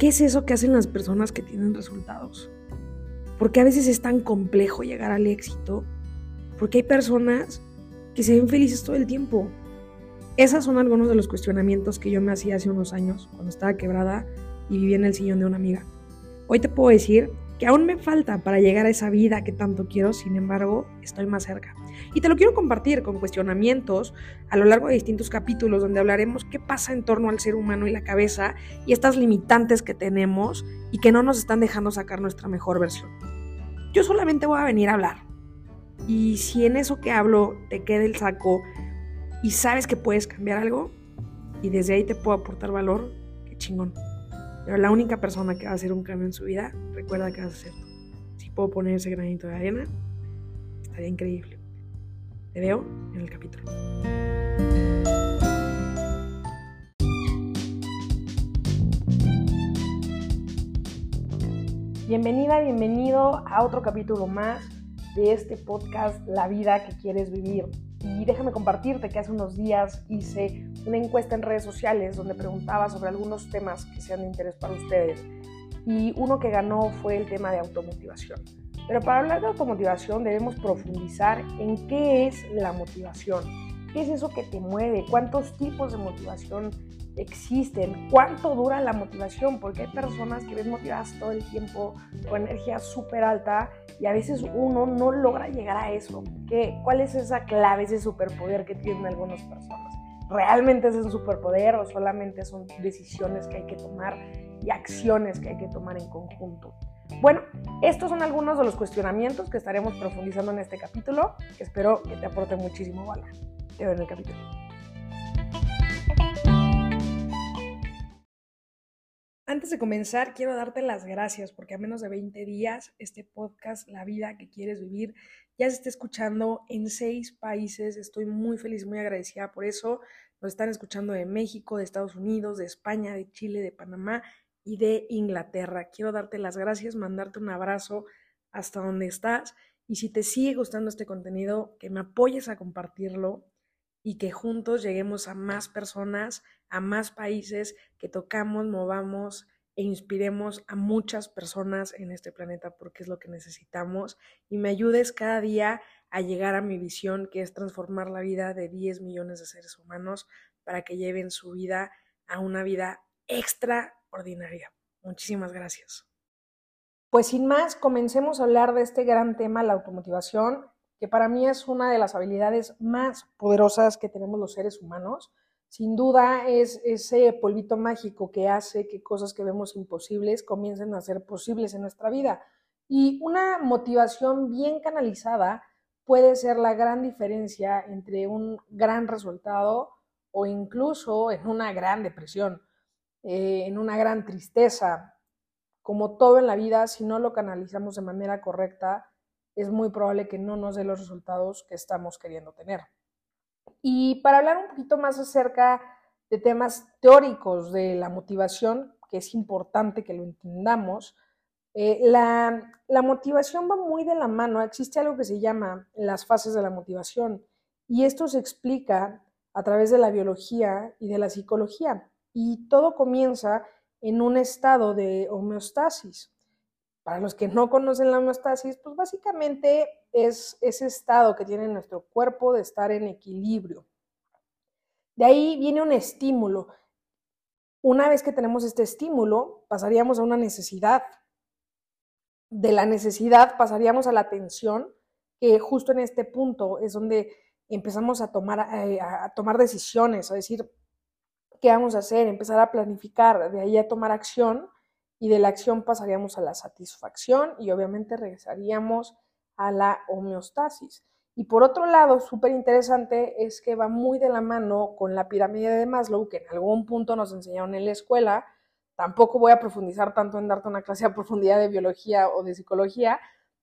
¿qué es eso que hacen las personas que tienen resultados? Porque a veces es tan complejo llegar al éxito, porque hay personas que se ven felices todo el tiempo. Esos son algunos de los cuestionamientos que yo me hacía hace unos años, cuando estaba quebrada y vivía en el sillón de una amiga. Hoy te puedo decir que aún me falta para llegar a esa vida que tanto quiero, sin embargo, estoy más cerca. Y te lo quiero compartir con cuestionamientos a lo largo de distintos capítulos donde hablaremos qué pasa en torno al ser humano y la cabeza y estas limitantes que tenemos y que no nos están dejando sacar nuestra mejor versión. Yo solamente voy a venir a hablar. Y si en eso que hablo te queda el saco y sabes que puedes cambiar algo y desde ahí te puedo aportar valor, qué chingón. Pero la única persona que va a hacer un cambio en su vida, recuerda que vas a ser. Si puedo poner ese granito de arena, estaría increíble. Te veo en el capítulo. Bienvenida, bienvenido a otro capítulo más de este podcast La vida que quieres vivir. Y déjame compartirte que hace unos días hice una encuesta en redes sociales donde preguntaba sobre algunos temas que sean de interés para ustedes. Y uno que ganó fue el tema de automotivación. Pero para hablar de automotivación debemos profundizar en qué es la motivación. ¿Qué es eso que te mueve? ¿Cuántos tipos de motivación existen? ¿Cuánto dura la motivación? Porque hay personas que ven motivadas todo el tiempo con energía súper alta y a veces uno no logra llegar a eso. ¿Qué, ¿Cuál es esa clave, ese superpoder que tienen algunas personas? ¿Realmente es un superpoder o solamente son decisiones que hay que tomar y acciones que hay que tomar en conjunto? Bueno, estos son algunos de los cuestionamientos que estaremos profundizando en este capítulo, espero que te aporte muchísimo valor. Te veo en el capítulo. Antes de comenzar, quiero darte las gracias porque a menos de 20 días este podcast, La vida que quieres vivir, ya se está escuchando en seis países. Estoy muy feliz, muy agradecida por eso. Nos están escuchando de México, de Estados Unidos, de España, de Chile, de Panamá y de Inglaterra. Quiero darte las gracias, mandarte un abrazo hasta donde estás y si te sigue gustando este contenido, que me apoyes a compartirlo y que juntos lleguemos a más personas, a más países, que tocamos, movamos e inspiremos a muchas personas en este planeta porque es lo que necesitamos y me ayudes cada día a llegar a mi visión que es transformar la vida de 10 millones de seres humanos para que lleven su vida a una vida extraordinaria. Muchísimas gracias. Pues sin más, comencemos a hablar de este gran tema, la automotivación que para mí es una de las habilidades más poderosas que tenemos los seres humanos. Sin duda es ese polvito mágico que hace que cosas que vemos imposibles comiencen a ser posibles en nuestra vida. Y una motivación bien canalizada puede ser la gran diferencia entre un gran resultado o incluso en una gran depresión, eh, en una gran tristeza. Como todo en la vida, si no lo canalizamos de manera correcta, es muy probable que no nos dé los resultados que estamos queriendo tener. Y para hablar un poquito más acerca de temas teóricos de la motivación, que es importante que lo entendamos, eh, la, la, motivación va muy de la mano. Existe algo que se llama las fases de la motivación y esto se explica a través de la biología y de la psicología. Y todo comienza en un estado de homeostasis. Para los que no conocen la homeostasis, pues básicamente es ese estado que tiene nuestro cuerpo de estar en equilibrio. De ahí viene un estímulo. Una vez que tenemos este estímulo, pasaríamos a una necesidad. De la necesidad pasaríamos a la atención, que justo en este punto es donde empezamos a tomar, eh, a tomar decisiones, a decir qué vamos a hacer, empezar a planificar, de ahí a tomar acción y de la acción pasaríamos a la satisfacción y obviamente regresaríamos a la homeostasis. Y por otro lado, súper interesante es que va muy de la mano con la pirámide de Maslow, que en algún punto nos enseñaron en la escuela. Tampoco voy a profundizar tanto en darte una clase a profundidad de biología o de psicología,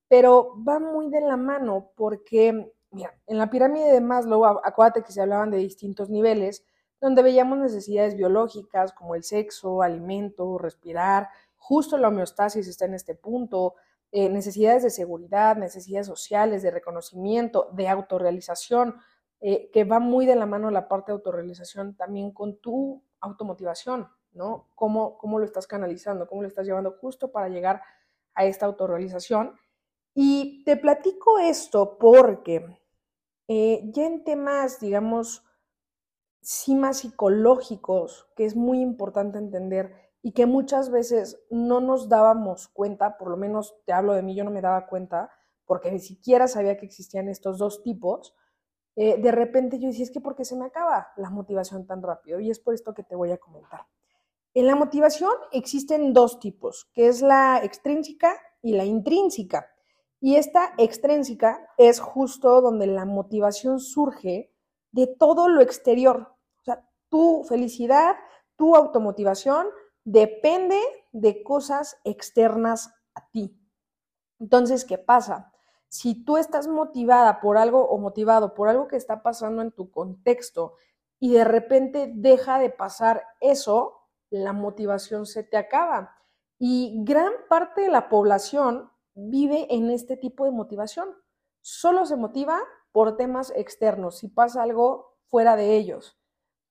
pero va muy de la mano porque, mira, en la pirámide de Maslow, acuérdate que se hablaban de distintos niveles, donde veíamos necesidades biológicas como el sexo, alimento, respirar, Justo la homeostasis está en este punto. Eh, necesidades de seguridad, necesidades sociales, de reconocimiento, de autorrealización, eh, que va muy de la mano la parte de autorrealización también con tu automotivación, ¿no? ¿Cómo, cómo lo estás canalizando? ¿Cómo lo estás llevando justo para llegar a esta autorrealización? Y te platico esto porque eh, ya en temas, digamos, sí más psicológicos, que es muy importante entender y que muchas veces no nos dábamos cuenta, por lo menos te hablo de mí, yo no me daba cuenta, porque ni siquiera sabía que existían estos dos tipos, eh, de repente yo decía, es que ¿por qué se me acaba la motivación tan rápido? Y es por esto que te voy a comentar. En la motivación existen dos tipos, que es la extrínseca y la intrínseca. Y esta extrínseca es justo donde la motivación surge de todo lo exterior. O sea, tu felicidad, tu automotivación depende de cosas externas a ti. Entonces, ¿qué pasa? Si tú estás motivada por algo o motivado por algo que está pasando en tu contexto y de repente deja de pasar eso, la motivación se te acaba. Y gran parte de la población vive en este tipo de motivación. Solo se motiva por temas externos, si pasa algo fuera de ellos.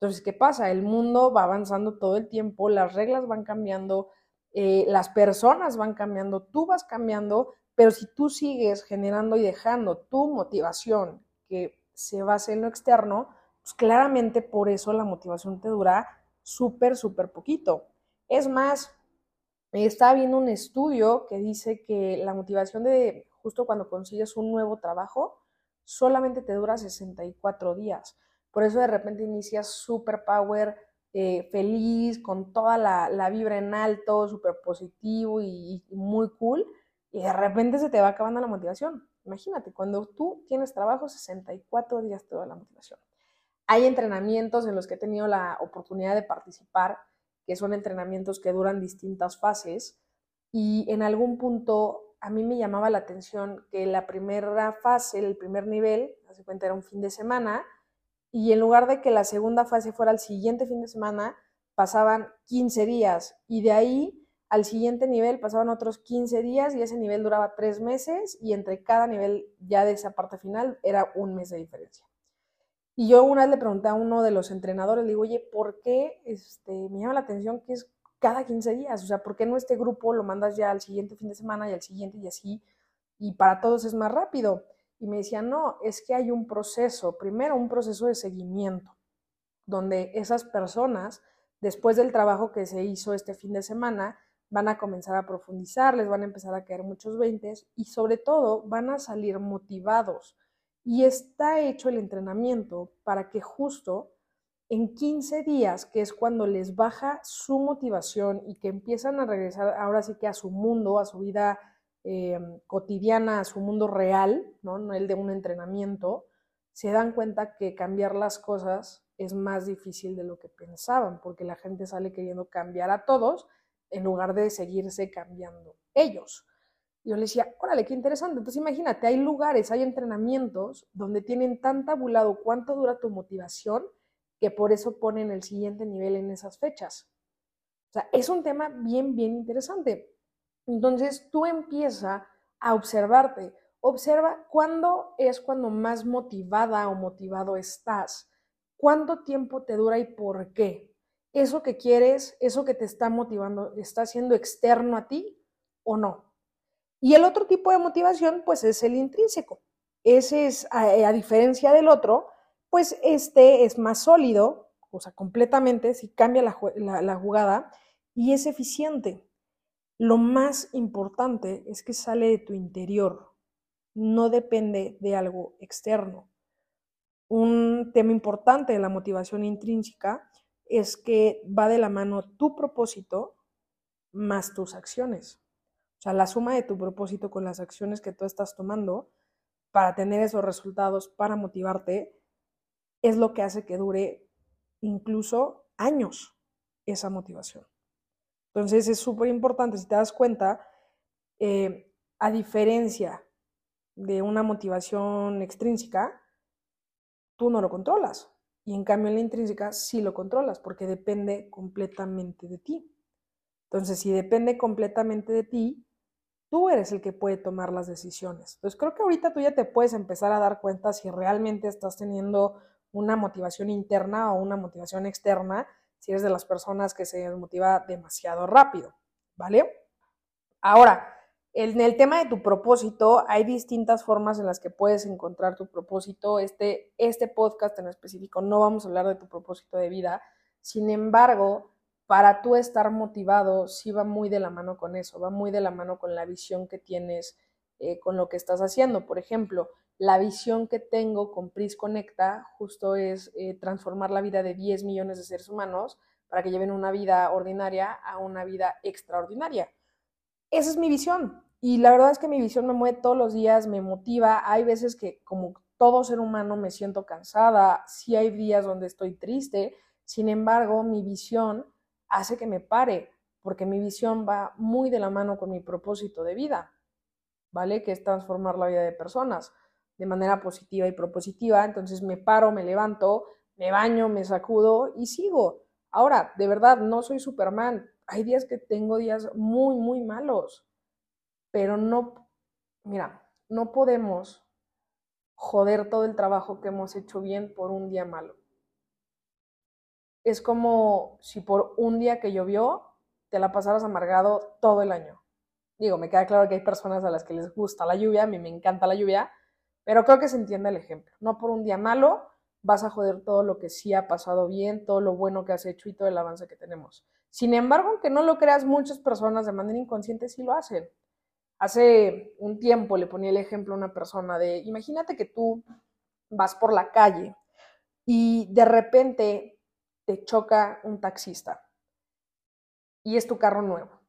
Entonces, ¿qué pasa? El mundo va avanzando todo el tiempo, las reglas van cambiando, eh, las personas van cambiando, tú vas cambiando, pero si tú sigues generando y dejando tu motivación que se base en lo externo, pues claramente por eso la motivación te dura súper, súper poquito. Es más, estaba viendo un estudio que dice que la motivación de justo cuando consigues un nuevo trabajo solamente te dura 64 días. Por eso de repente inicias super power, eh, feliz, con toda la, vibra en alto, súper positivo y, y muy cool y de repente se te va acabando la motivación. Imagínate, cuando tú tienes trabajo, 64 días te da la motivación. Hay entrenamientos en los que he tenido la oportunidad de participar, que son entrenamientos que duran distintas fases, y en algún punto a mí me llamaba la atención que la primera fase, el primer nivel, hace cuenta era un fin de semana, y en lugar de que la segunda fase fuera el siguiente fin de semana, pasaban 15 días, y de ahí al siguiente nivel pasaban otros 15 días y ese nivel duraba tres meses y entre cada nivel ya de esa parte final era un mes de diferencia. Y yo una vez le pregunté a uno de los entrenadores, le digo, oye, ¿por qué este, me llama la atención que es cada 15 días? O sea, ¿por qué no este grupo lo mandas ya al siguiente fin de semana y al siguiente y así? Y para todos es más rápido. Y me decía, no, es que hay un proceso, primero un proceso de seguimiento, donde esas personas, después del trabajo que se hizo este fin de semana, van a comenzar a profundizar, les van a empezar a caer muchos veintes y sobre todo van a salir motivados. Y está hecho el entrenamiento para que justo en 15 días, que es cuando les baja su motivación y que empiezan a regresar ahora sí que a su mundo, a su vida eh, cotidiana, a su mundo real, ¿no? no el de un entrenamiento, se dan cuenta que cambiar las cosas es más difícil de lo que pensaban, porque la gente sale queriendo cambiar a todos en lugar de seguirse cambiando ellos. Yo le decía, órale, qué interesante. Entonces imagínate, hay lugares, hay entrenamientos donde tienen tan tabulado cuánto dura tu motivación que por eso ponen el siguiente nivel en esas fechas. O sea, es un tema bien, bien interesante. Entonces tú empieza a observarte. Observa cuándo es cuando más motivada o motivado estás. ¿Cuánto tiempo te dura y por qué? eso que quieres, eso que te está motivando, está siendo externo a ti o no. Y el otro tipo de motivación, pues es el intrínseco. Ese es, a, diferencia del otro, pues este es más sólido, o sea, completamente, si cambia la, la jugada, y es eficiente. Lo más importante es que sale de tu interior, no depende de algo externo. Un tema importante de la motivación intrínseca es que va de la mano tu propósito más tus acciones. Sea, la suma de tu propósito con las acciones que tú estás tomando para tener esos resultados, para motivarte, es lo que hace que dure incluso años esa motivación. Entonces es súper importante, si te das cuenta, eh, a diferencia de una motivación extrínseca, tú no lo controlas. Y en cambio en la intrínseca sí lo controlas porque depende completamente de ti. Entonces, si depende completamente de ti, tú eres el que puede tomar las decisiones. Entonces, creo que ahorita tú ya te puedes empezar a dar cuenta si realmente estás teniendo una motivación interna o una motivación externa si eres de las personas que se desmotiva demasiado rápido, ¿vale? Ahora, en el tema de tu propósito, hay distintas formas en las que puedes encontrar tu propósito. Este, este podcast en específico no vamos a hablar de tu propósito de vida. Sin embargo, para tú estar motivado, sí va muy de la mano con eso, va muy de la mano con la visión que tienes eh, con lo que estás haciendo. Por ejemplo, la visión que tengo con PRIS Conecta justo es eh, transformar la vida de 10 millones de seres humanos para que lleven una vida ordinaria a una vida extraordinaria. Esa es mi visión. Y la verdad es que mi visión me mueve todos los días, me motiva. Hay veces que como todo ser humano me siento cansada, sí hay días donde estoy triste. Sin embargo, mi visión hace que me pare, porque mi visión va muy de la mano con mi propósito de vida, ¿vale? Que es transformar la vida de personas de manera positiva y propositiva. Entonces me paro, me levanto, me baño, me sacudo y sigo. Ahora, de verdad, no soy Superman. Hay días que tengo días muy, muy malos. Pero no, mira, no podemos joder todo el trabajo que hemos hecho bien por un día malo. Es como si por un día que llovió te la pasaras amargado todo el año. Digo, me queda claro que hay personas a las que les gusta la lluvia, a mí me encanta la lluvia, pero creo que se entiende el ejemplo. No por un día malo vas a joder todo lo que sí ha pasado bien, todo lo bueno que has hecho y todo el avance que tenemos. Sin embargo, aunque no lo creas, muchas personas de manera inconsciente sí lo hacen. Hace un tiempo le ponía el ejemplo a una persona de, imagínate que tú vas por la calle y de repente te choca un taxista y es tu carro nuevo.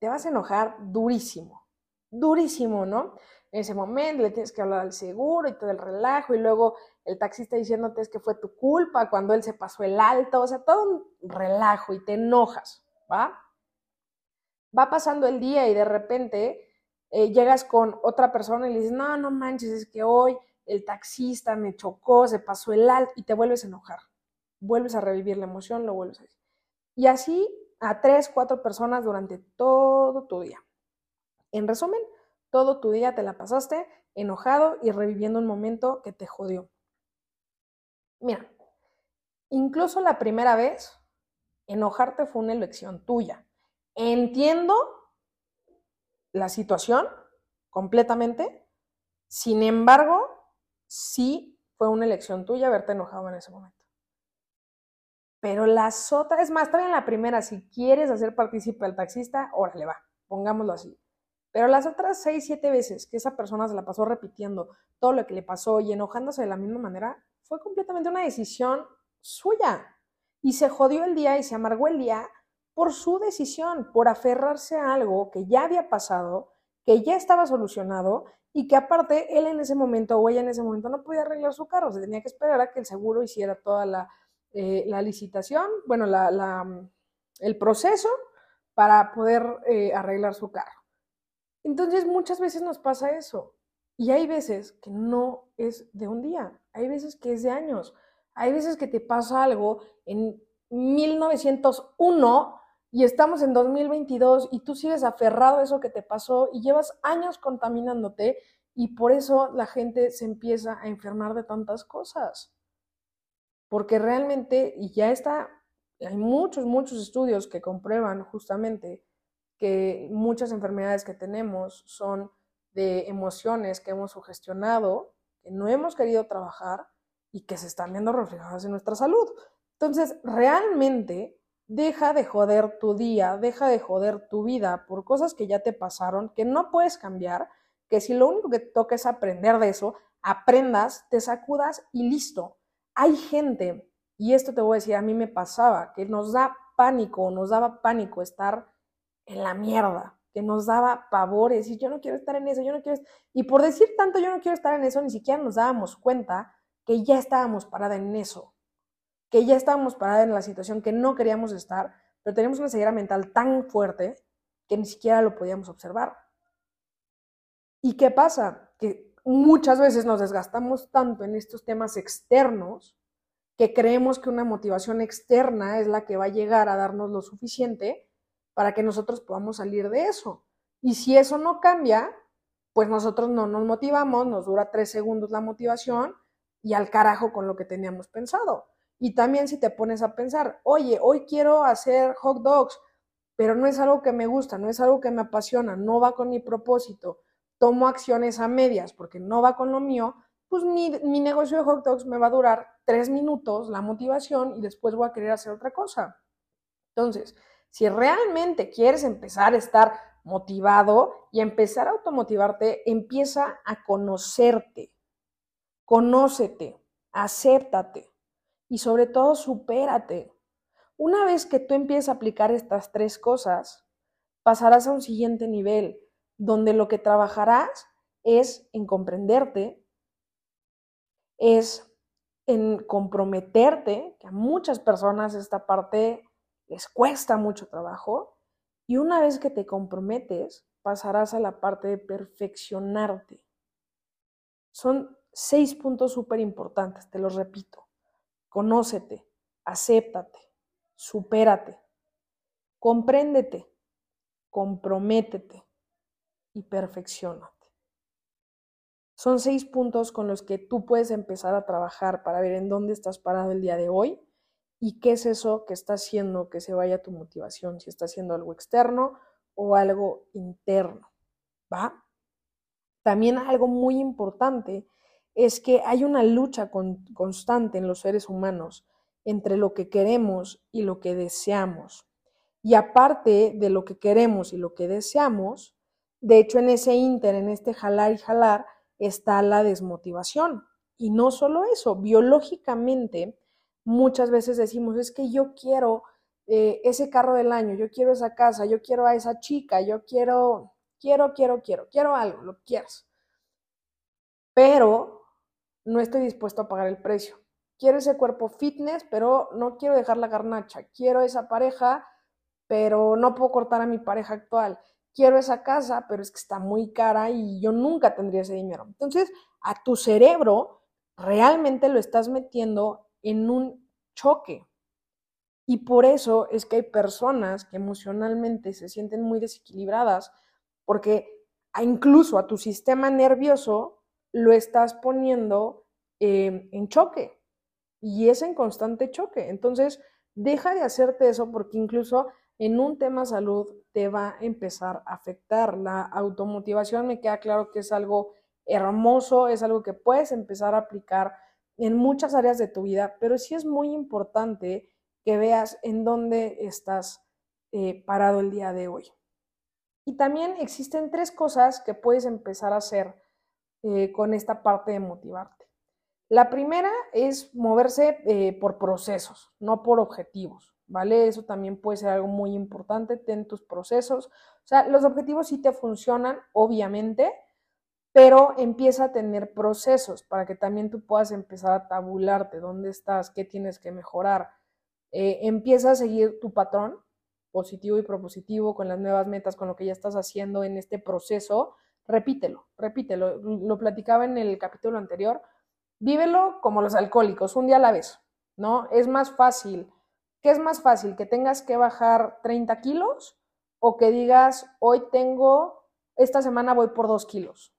Te vas a enojar durísimo, durísimo, ¿no? en ese momento, le tienes que hablar al seguro y todo el relajo, y luego el taxista diciéndote es que fue tu culpa cuando él se pasó el alto, o sea, todo un relajo y te enojas, ¿va? Va pasando el día y de repente eh, llegas con otra persona y le dices, no, no manches, es que hoy el taxista me chocó, se pasó el alto, y te vuelves a enojar, vuelves a revivir la emoción, lo vuelves a decir. Y así a tres, cuatro personas durante todo tu día. En resumen, todo tu día te la pasaste enojado y reviviendo un momento que te jodió. Mira, incluso la primera vez, enojarte fue una elección tuya. Entiendo la situación completamente, sin embargo, sí fue una elección tuya haberte enojado en ese momento. Pero las otras, es más, también la primera, si quieres hacer partícipe al taxista, órale, va, pongámoslo así. Pero las otras seis, siete veces que esa persona se la pasó repitiendo todo lo que le pasó y enojándose de la misma manera, fue completamente una decisión suya. Y se jodió el día y se amargó el día por su decisión, por aferrarse a algo que ya había pasado, que ya estaba solucionado y que aparte él en ese momento o ella en ese momento no podía arreglar su carro, se tenía que esperar a que el seguro hiciera toda la, eh, licitación, bueno, el proceso para poder eh, arreglar su carro. Entonces muchas veces nos pasa eso. Y hay veces que no es de un día, hay veces que es de años, hay veces que te pasa algo en 1901 y estamos en 2022 y tú sigues aferrado a eso que te pasó y llevas años contaminándote y por eso la gente se empieza a enfermar de tantas cosas. Porque realmente, y ya está, hay muchos, muchos estudios que comprueban justamente que muchas enfermedades que tenemos son de emociones que hemos sugestionado, que no hemos querido trabajar y que se están viendo reflejadas en nuestra salud. Entonces, realmente deja de joder tu día, deja de joder tu vida por cosas que ya te pasaron, que no puedes cambiar, que si lo único que te toca es aprender de eso, aprendas, te sacudas y listo. Hay gente, y esto te voy a decir, a mí me pasaba, que nos da pánico, nos daba pánico estar en la mierda, que nos daba pavores, y yo no quiero estar en eso, yo no quiero... Y por decir tanto yo no quiero estar en eso, ni siquiera nos dábamos cuenta que ya estábamos parada en eso, que ya estábamos parada en la situación que no queríamos estar, pero teníamos una ceguera mental tan fuerte que ni siquiera lo podíamos observar. ¿Y qué pasa? Que muchas veces nos desgastamos tanto en estos temas externos que creemos que una motivación externa es la que va a llegar a darnos lo suficiente para que nosotros podamos salir de eso. Y si eso no cambia, pues nosotros no nos motivamos, nos dura tres segundos la motivación y al carajo con lo que teníamos pensado. Y también si te pones a pensar, oye, hoy quiero hacer hot dogs, pero no es algo que me gusta, no es algo que me apasiona, no va con mi propósito, tomo acciones a medias porque no va con lo mío, pues mi, mi negocio de hot dogs me va a durar tres minutos, la motivación, y después voy a querer hacer otra cosa. Entonces, si realmente quieres empezar a estar motivado y empezar a automotivarte, empieza a conocerte. Conócete, acéptate y sobre todo supérate. Una vez que tú empieces a aplicar estas tres cosas, pasarás a un siguiente nivel, donde lo que trabajarás es en comprenderte, es en comprometerte, que a muchas personas esta parte les cuesta mucho trabajo, y una vez que te comprometes, pasarás a la parte de perfeccionarte. Son seis puntos súper importantes, te los repito. Conócete, acéptate, supérate, compréndete, comprométete y perfeccionate. Son seis puntos con los que tú puedes empezar a trabajar para ver en dónde estás parado el día de hoy y qué es eso que está haciendo que se vaya tu motivación, si está haciendo algo externo o algo interno, ¿va? También algo muy importante es que hay una lucha constante en los seres humanos entre lo que queremos y lo que deseamos. Y aparte de lo que queremos y lo que deseamos, de hecho en ese inter, en este jalar y jalar, está la desmotivación. Y no solo eso, biológicamente muchas veces decimos, es que yo quiero eh, ese carro del año, yo quiero esa casa, yo quiero a esa chica, yo quiero, quiero, quiero, quiero, quiero algo, lo quieres. Pero no estoy dispuesto a pagar el precio. Quiero ese cuerpo fitness, pero no quiero dejar la garnacha. Quiero esa pareja, pero no puedo cortar a mi pareja actual. Quiero esa casa, pero es que está muy cara y yo nunca tendría ese dinero. Entonces, a tu cerebro realmente lo estás metiendo en un choque. Y por eso es que hay personas que emocionalmente se sienten muy desequilibradas, porque incluso a tu sistema nervioso lo estás poniendo em, en choque y es en constante choque. Entonces, deja de hacerte eso porque incluso en un tema salud te va a empezar a afectar. La automotivación me queda claro que es algo hermoso, es algo que puedes empezar a aplicar en muchas áreas de tu vida, pero sí es muy importante que veas en dónde estás eh, parado el día de hoy. Y también existen tres cosas que puedes empezar a hacer eh, con esta parte de motivarte. La primera es moverse eh, por procesos, no por objetivos, ¿vale? Eso también puede ser algo muy importante, ten tus procesos. O sea, los objetivos sí te funcionan, obviamente, pero empieza a tener procesos para que también tú puedas empezar a tabularte dónde estás, qué tienes que mejorar. Eh, empieza a seguir tu patrón positivo y propositivo con las nuevas metas, con lo que ya estás haciendo en este proceso repítelo, repítelo. Lo platicaba en el capítulo anterior. Vívelo como los alcohólicos, un día a la vez, ¿no? Es más fácil. ¿Qué es más fácil? ¿Que tengas que bajar 30 kilos o que digas, hoy tengo, esta semana voy por 2 kilos?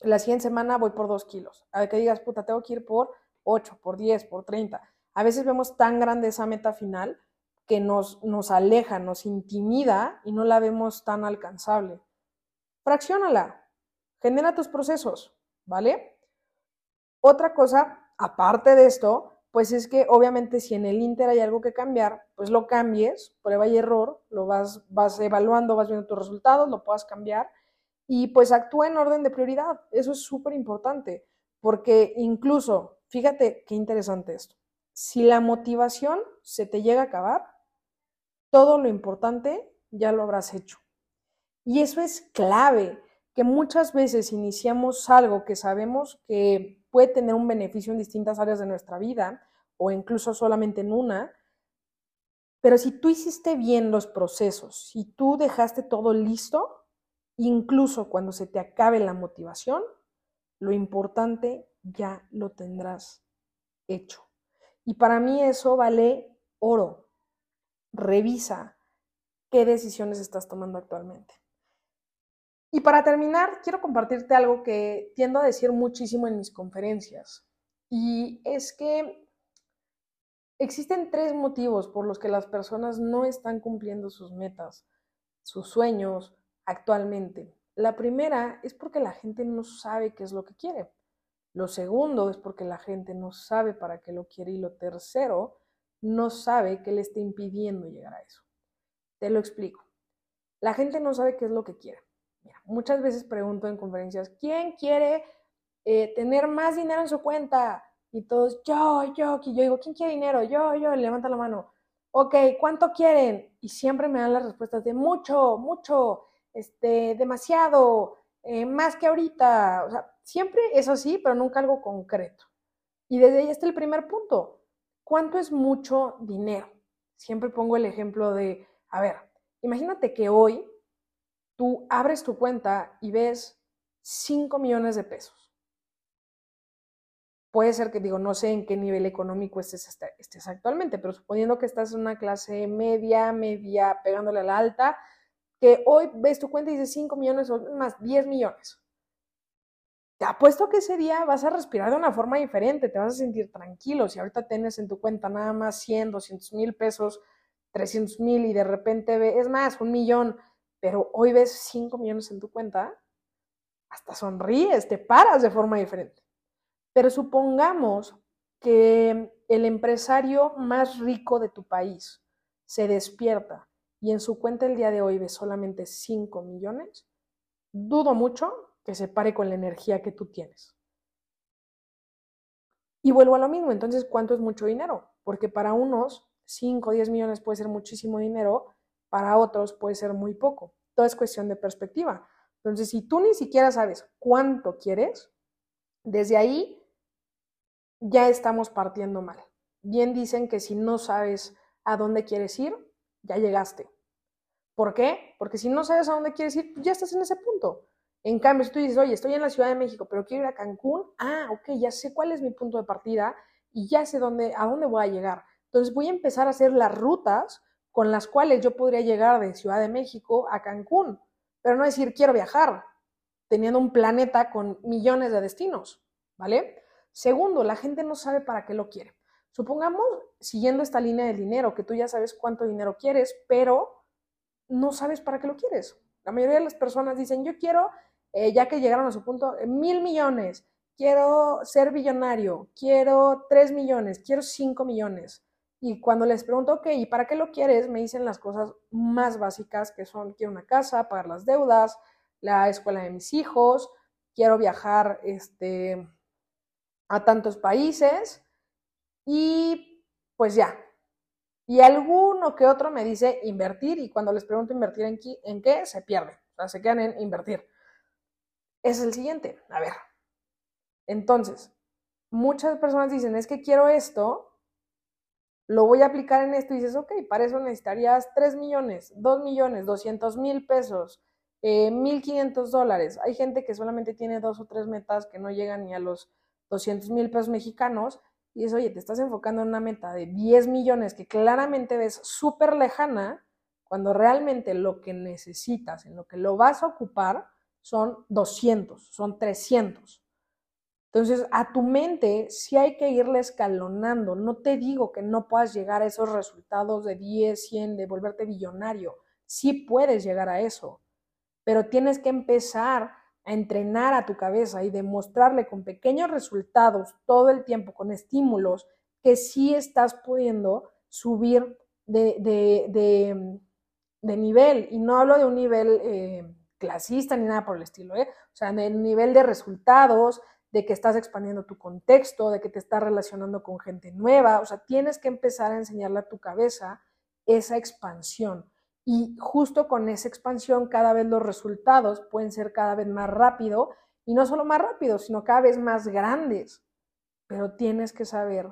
La siguiente semana voy por 2 kilos. A ver, que digas, puta, tengo que ir por 8, por 10, por 30. A veces vemos tan grande esa meta final que nos, nos aleja, nos intimida y no la vemos tan alcanzable fraccionala, genera tus procesos, ¿vale? Otra cosa, aparte de esto, pues es que obviamente si en el Inter hay algo que cambiar, pues lo cambies, prueba y error, lo vas, vas evaluando, vas viendo tus resultados, lo puedas cambiar y pues actúa en orden de prioridad. Eso es súper importante, porque incluso, fíjate qué interesante esto, si la motivación se te llega a acabar, todo lo importante ya lo habrás hecho. Y eso es clave, que muchas veces iniciamos algo que sabemos que puede tener un beneficio en distintas áreas de nuestra vida o incluso solamente en una, pero si tú hiciste bien los procesos, si tú dejaste todo listo, incluso cuando se te acabe la motivación, lo importante ya lo tendrás hecho. Y para mí eso vale oro. Revisa qué decisiones estás tomando actualmente. Y para terminar, quiero compartirte algo que tiendo a decir muchísimo en mis conferencias. Y es que Existen tres motivos por los que las personas no están cumpliendo sus metas, sus sueños actualmente. La primera es porque la gente no sabe qué es lo que quiere. Lo segundo es porque la gente no sabe para qué lo quiere. Y lo tercero, no sabe qué le está impidiendo llegar a eso. Te lo explico. La gente no sabe qué es lo que quiere. muchas veces pregunto en conferencias, ¿quién quiere eh, tener más dinero en su cuenta? Y todos, yo, yo, y yo digo, ¿quién quiere dinero? Yo, yo, levanta la mano. Ok, ¿cuánto quieren? Y siempre me dan las respuestas de mucho, mucho, este, demasiado, eh, más que ahorita. O sea, siempre es así, pero nunca algo concreto. Y desde ahí está el primer punto. ¿Cuánto es mucho dinero? Siempre pongo el ejemplo de, a ver, imagínate que hoy tú abres tu cuenta y ves 5 millones de pesos puede ser que digo, no sé en qué nivel económico estés, estés actualmente, pero suponiendo que estás en una clase media, media, pegándole a la alta, que hoy ves tu cuenta y dices 5 millones o más 10 millones. Te apuesto que ese día vas a respirar de una forma diferente, te vas a sentir tranquilo. Si ahorita tienes en tu cuenta nada más 100, 200 mil pesos, 300 mil y de repente ves, es más, un millón, pero hoy ves 5 millones en tu cuenta, hasta sonríes, te paras de forma diferente. Pero supongamos que el empresario más rico de tu país se despierta y en su cuenta el día de hoy ve solamente 5 millones, dudo mucho que se pare con la energía que tú tienes. Y vuelvo a lo mismo, entonces, ¿cuánto es mucho dinero? Porque para unos 5 o 10 millones puede ser muchísimo dinero, para otros puede ser muy poco. Todo es cuestión de perspectiva. Entonces, si tú ni siquiera sabes cuánto quieres, desde ahí ya estamos partiendo mal. Bien dicen que si no sabes a dónde quieres ir, ya llegaste. ¿Por qué? Porque si no sabes a dónde quieres ir, ya estás en ese punto. En cambio, si tú dices, oye, estoy en la Ciudad de México, pero quiero ir a Cancún, ah, ok, ya sé cuál es mi punto de partida y ya sé dónde, a dónde voy a llegar. Entonces voy a empezar a hacer las rutas con las cuales yo podría llegar de Ciudad de México a Cancún, pero no decir quiero viajar, teniendo un planeta con millones de destinos, ¿vale? Segundo, la gente no sabe para qué lo quiere. Supongamos, siguiendo esta línea del dinero, que tú ya sabes cuánto dinero quieres, pero no sabes para qué lo quieres. La mayoría de las personas dicen, yo quiero, eh, ya que llegaron a su punto, eh, mil millones, quiero ser billonario, quiero tres millones, quiero cinco millones. Y cuando les pregunto, ok, ¿y para qué lo quieres? Me dicen las cosas más básicas que son, quiero una casa, pagar las deudas, la escuela de mis hijos, quiero viajar, este, a tantos países y pues ya. Y alguno que otro me dice invertir y cuando les pregunto invertir en, qué, en qué, se pierden, o sea, se quedan en invertir. Es el siguiente, a ver. Entonces, muchas personas dicen, es que quiero esto, lo voy a aplicar en esto y dices, ok, para eso necesitarías 3 millones, 2 millones, 200 mil pesos, eh, 1.500 dólares. Hay gente que solamente tiene dos o tres metas que no llegan ni a los 200 mil pesos mexicanos y es, oye, te estás enfocando en una meta de 10 millones que claramente ves súper lejana, cuando realmente lo que necesitas, en lo que lo vas a ocupar, son 200, son 300. Entonces, a tu mente sí hay que irle escalonando. No te digo que no puedas llegar a esos resultados de 10, 100, de volverte billonario. Sí puedes llegar a eso, pero tienes que empezar a entrenar a tu cabeza y demostrarle con pequeños resultados todo el tiempo, con estímulos, que sí estás pudiendo subir de, de, nivel. Y no hablo de un nivel eh, clasista ni nada por el estilo, ¿eh? o sea, de nivel de resultados, de que estás expandiendo tu contexto, de que te estás relacionando con gente nueva, o sea, tienes que empezar a enseñarle a tu cabeza esa expansión. Y justo con esa expansión cada vez los resultados pueden ser cada vez más rápido y no solo más rápido, sino cada vez más grandes. Pero tienes que saber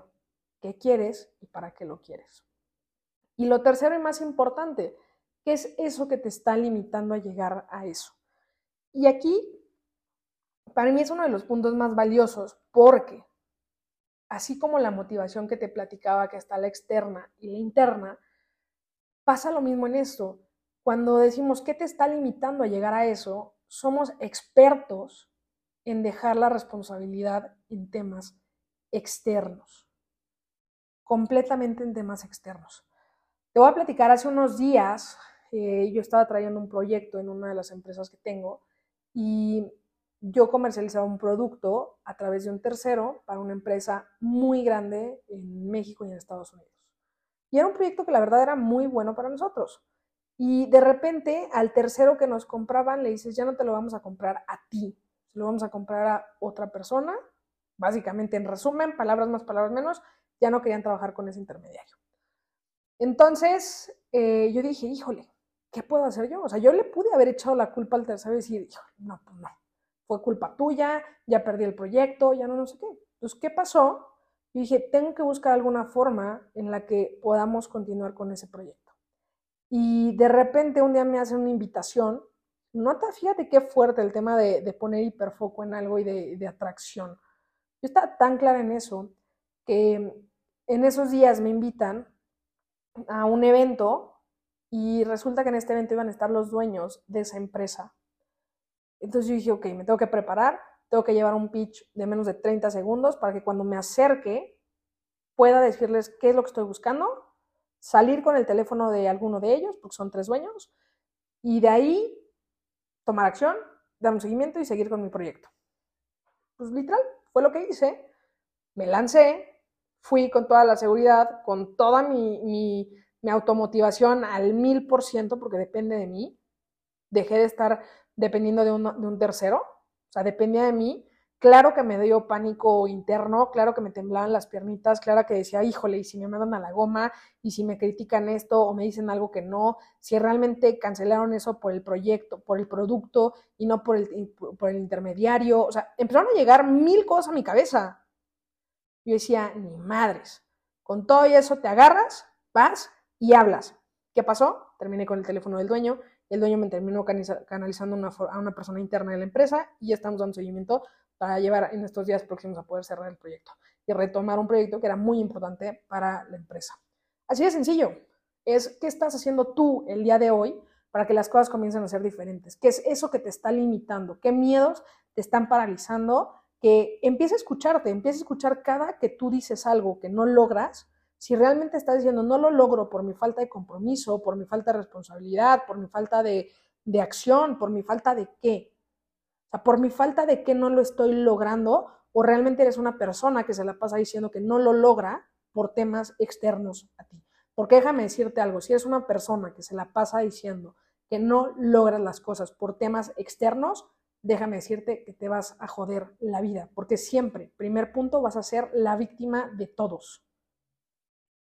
qué quieres y para qué lo quieres. Y lo tercero y más importante, ¿qué es eso que te está limitando a llegar a eso? Y aquí, para mí es uno de los puntos más valiosos porque, así como la motivación que te platicaba que está la externa y la interna, Pasa lo mismo en esto. Cuando decimos qué te está limitando a llegar a eso, somos expertos en dejar la responsabilidad en temas externos. completamente en temas externos. Te voy a platicar, hace unos días eh, yo estaba trayendo un proyecto en una de las empresas que tengo y yo comercializaba un producto a través de un tercero para una empresa muy grande en México y en Estados Unidos. Era un proyecto que la verdad era muy bueno para nosotros. Y de repente al tercero que nos compraban le dices, ya no te lo vamos a comprar a ti, lo vamos a comprar a otra persona. Básicamente, en resumen, palabras más, palabras menos, ya no querían trabajar con ese intermediario. Entonces, eh, yo dije, híjole, ¿qué puedo hacer yo? O sea, yo le pude haber echado la culpa al tercero y decir, no, pues no, fue culpa tuya, ya perdí el proyecto, ya no, no sé qué. Entonces, ¿qué pasó? Y dije, tengo que buscar alguna forma en la que podamos continuar con ese proyecto. Y de repente un día me hacen una invitación. Nota, fíjate qué fuerte el tema de, poner hiperfoco en algo y de, de atracción. Yo estaba tan clara en eso que en esos días me invitan a un evento y resulta que en este evento iban a estar los dueños de esa empresa. Entonces yo dije, ok, me tengo que preparar, tengo que llevar un pitch de menos de 30 segundos para que cuando me acerque pueda decirles qué es lo que estoy buscando, salir con el teléfono de alguno de ellos, porque son tres dueños, y de ahí tomar acción, dar un seguimiento y seguir con mi proyecto. Pues literal, fue lo que hice. Me lancé, fui con toda la seguridad, con toda mi, mi, mi automotivación al mil por ciento, porque depende de mí. Dejé de estar dependiendo de un, de un tercero, sea, dependía de mí. Claro que me dio pánico interno, claro que me temblaban las piernitas, claro que decía, híjole, y si me mandan a la goma, y si me critican esto o me dicen algo que no, si realmente cancelaron eso por el proyecto, por el producto y no por el, por el intermediario, o sea, empezaron a llegar mil cosas a mi cabeza. Yo decía, ni madres, con todo eso te agarras, vas y hablas. ¿Qué pasó? Terminé con el teléfono del dueño, el dueño me terminó canalizando a una persona interna de la empresa y estamos dando seguimiento para llevar en estos días próximos a poder cerrar el proyecto y retomar un proyecto que era muy importante para la empresa. Así de sencillo. Es qué estás haciendo tú el día de hoy para que las cosas comiencen a ser diferentes. ¿Qué es eso que te está limitando? ¿Qué miedos te están paralizando? Que empiece a escucharte, empiece a escuchar cada que tú dices algo que no logras si realmente estás diciendo, no lo logro por mi falta de compromiso, por mi falta de responsabilidad, por mi falta de, de acción, por mi falta de qué. O sea, por mi falta de qué no lo estoy logrando, o realmente eres una persona que se la pasa diciendo que no lo logra por temas externos a ti. Porque déjame decirte algo, si eres una persona que se la pasa diciendo que no logras las cosas por temas externos, déjame decirte que te vas a joder la vida, porque siempre, primer punto, vas a ser la víctima de todos.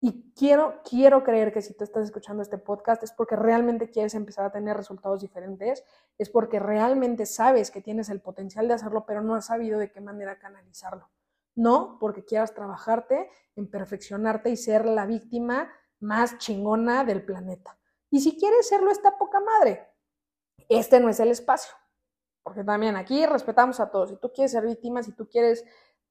Y quiero, quiero creer que si tú estás escuchando este podcast es porque realmente quieres empezar a tener resultados diferentes, es porque realmente sabes que tienes el potencial de hacerlo, pero no has sabido de qué manera canalizarlo. No porque quieras trabajarte en perfeccionarte y ser la víctima más chingona del planeta. Y si quieres serlo, está poca madre. Este no es el espacio. Porque también aquí respetamos a todos. Si tú quieres ser víctima, si tú quieres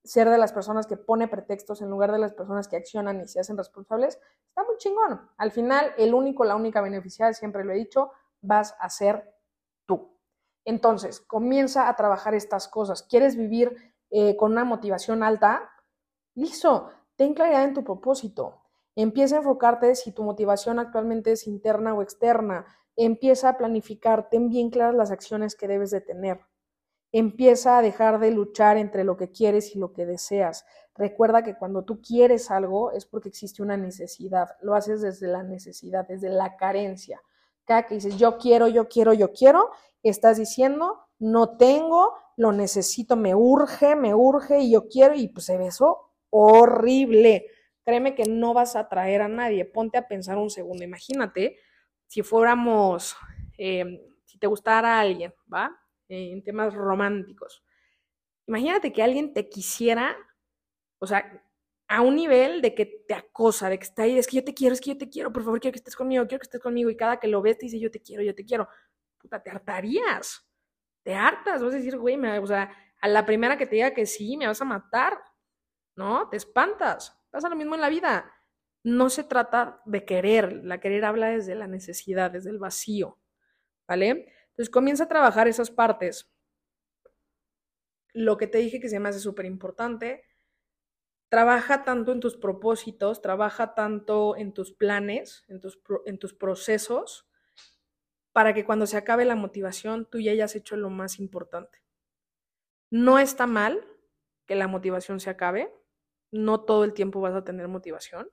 ser de las personas que pone pretextos en lugar de las personas que accionan y se hacen responsables, está muy chingón. Al final, el único, la única beneficiada, siempre lo he dicho, vas a ser tú. Entonces, comienza a trabajar estas cosas. ¿Quieres vivir eh, con una motivación alta? Listo, ten claridad en tu propósito. Empieza a enfocarte si tu motivación actualmente es interna o externa. Empieza a planificar, ten bien claras las acciones que debes de tener. Empieza a dejar de luchar entre lo que quieres y lo que deseas. Recuerda que cuando tú quieres algo es porque existe una necesidad. Lo haces desde la necesidad, desde la carencia. Cada que dices yo quiero, yo quiero, yo quiero, estás diciendo no tengo, lo necesito, me urge, me urge y yo quiero y pues se besó horrible. Créeme que no vas a atraer a nadie. Ponte a pensar un segundo. Imagínate si fuéramos, eh, si te gustara alguien, ¿va? En temas románticos. Imagínate que alguien te quisiera, o sea, a un nivel de que te acosa, de que está ahí, es que yo te quiero, es que yo te quiero, por favor, quiero que estés conmigo, quiero que estés conmigo, y cada que lo ves te dice yo te quiero, yo te quiero. Puta, te hartarías, te hartas, vas a decir, güey, o sea, a la primera que te diga que sí, me vas a matar, ¿no? Te espantas, pasa lo mismo en la vida. No se trata de querer, la querer habla desde la necesidad, desde el vacío, ¿vale? Entonces comienza a trabajar esas partes. Lo que te dije que se me hace súper importante, trabaja tanto en tus propósitos, trabaja tanto en tus planes, en tus, en tus procesos, para que cuando se acabe la motivación tú ya hayas hecho lo más importante. No está mal que la motivación se acabe, no todo el tiempo vas a tener motivación.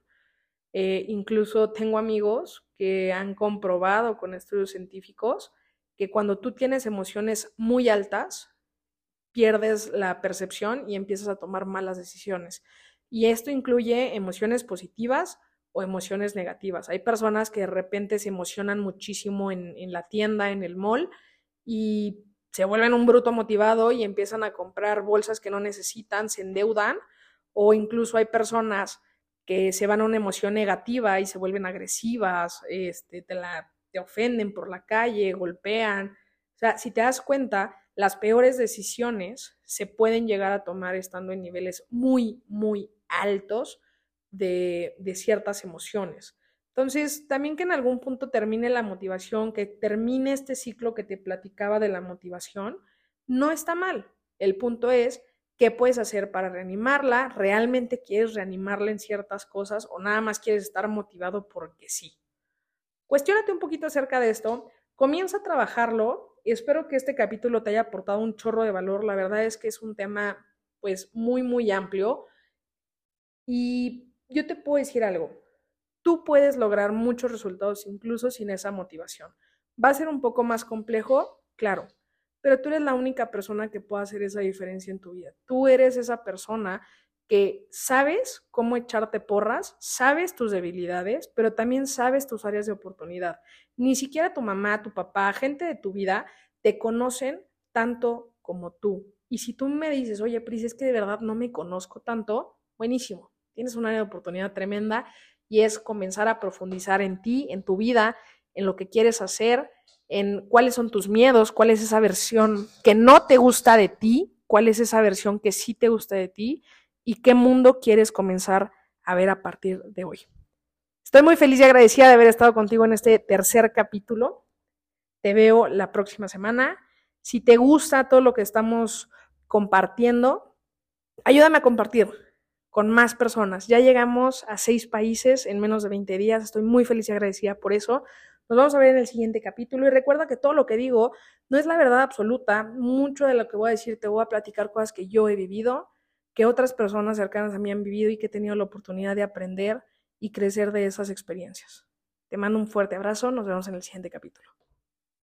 Eh, incluso tengo amigos que han comprobado con estudios científicos que cuando tú tienes emociones muy altas, pierdes la percepción y empiezas a tomar malas decisiones. Y esto incluye emociones positivas o emociones negativas. Hay personas que de repente se emocionan muchísimo en, la tienda, en el mall, y se vuelven un bruto motivado y empiezan a comprar bolsas que no necesitan, se endeudan, o incluso hay personas que se van a una emoción negativa y se vuelven agresivas, este, te, la, te ofenden por la calle, golpean. O sea, si te das cuenta, las peores decisiones se pueden llegar a tomar estando en niveles muy, muy altos de, ciertas emociones. Entonces, también que en algún punto termine la motivación, que termine este ciclo que te platicaba de la motivación, no está mal. El punto es, ¿qué puedes hacer para reanimarla? ¿Realmente quieres reanimarla en ciertas cosas o nada más quieres estar motivado porque sí? Cuestiónate un poquito acerca de esto, comienza a trabajarlo espero que este capítulo te haya aportado un chorro de valor. La verdad es que es un tema pues muy, muy amplio y yo te puedo decir algo, tú puedes lograr muchos resultados incluso sin esa motivación. ¿Va a ser un poco más complejo? Claro, pero tú eres la única persona que puede hacer esa diferencia en tu vida. Tú eres esa persona que sabes cómo echarte porras, sabes tus debilidades, pero también sabes tus áreas de oportunidad. Ni siquiera tu mamá, tu papá, gente de tu vida te conocen tanto como tú. Y si tú me dices, oye, Pris, es que de verdad no me conozco tanto, buenísimo tienes una área de oportunidad tremenda y es comenzar a profundizar en ti, en tu vida, en lo que quieres hacer, en cuáles son tus miedos, cuál es esa versión que no te gusta de ti, cuál es esa versión que sí te gusta de ti y qué mundo quieres comenzar a ver a partir de hoy. Estoy muy feliz y agradecida de haber estado contigo en este tercer capítulo. Te veo la próxima semana. Si te gusta todo lo que estamos compartiendo, ayúdame a compartir con más personas. Ya llegamos a seis países en menos de 20 días. Estoy muy feliz y agradecida por eso. Nos vamos a ver en el siguiente capítulo y recuerda que todo lo que digo no es la verdad absoluta. Mucho de lo que voy a decir te voy a platicar cosas que yo he vivido, que otras personas cercanas a mí han vivido y que he tenido la oportunidad de aprender y crecer de esas experiencias. Te mando un fuerte abrazo. Nos vemos en el siguiente capítulo.